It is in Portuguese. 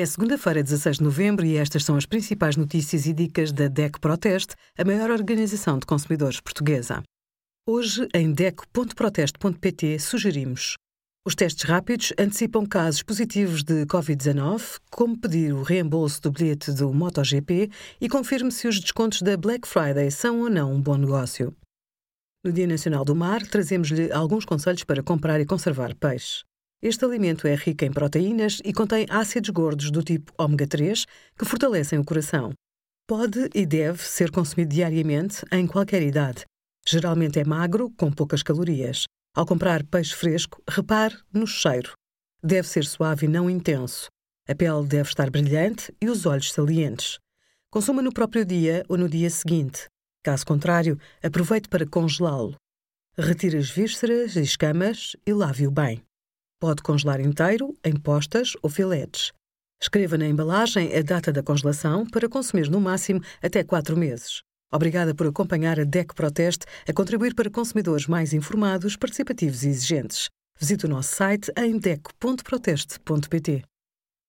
É segunda-feira, 16 de novembro, e estas são as principais notícias e dicas da DEC Proteste, a maior organização de consumidores portuguesa. Hoje, em DEC.proteste.pt, sugerimos os testes rápidos antecipam casos positivos de Covid-19, como pedir o reembolso do bilhete do MotoGP e confirme se os descontos da Black Friday são ou não um bom negócio. No Dia Nacional do Mar, trazemos-lhe alguns conselhos para comprar e conservar peixe. Este alimento é rico em proteínas e contém ácidos gordos do tipo ômega 3 que fortalecem o coração. Pode e deve ser consumido diariamente em qualquer idade. Geralmente é magro, com poucas calorias. Ao comprar peixe fresco, repare no cheiro. Deve ser suave e não intenso. A pele deve estar brilhante e os olhos salientes. Consuma no próprio dia ou no dia seguinte. Caso contrário, aproveite para congelá-lo. Retire as vísceras e escamas e lave-o bem. Pode congelar inteiro, em postas ou filetes. Escreva na embalagem a data da congelação para consumir no máximo até 4 meses. Obrigada por acompanhar a DEC Proteste a contribuir para consumidores mais informados, participativos e exigentes. Visite o nosso site em dec.proteste.pt.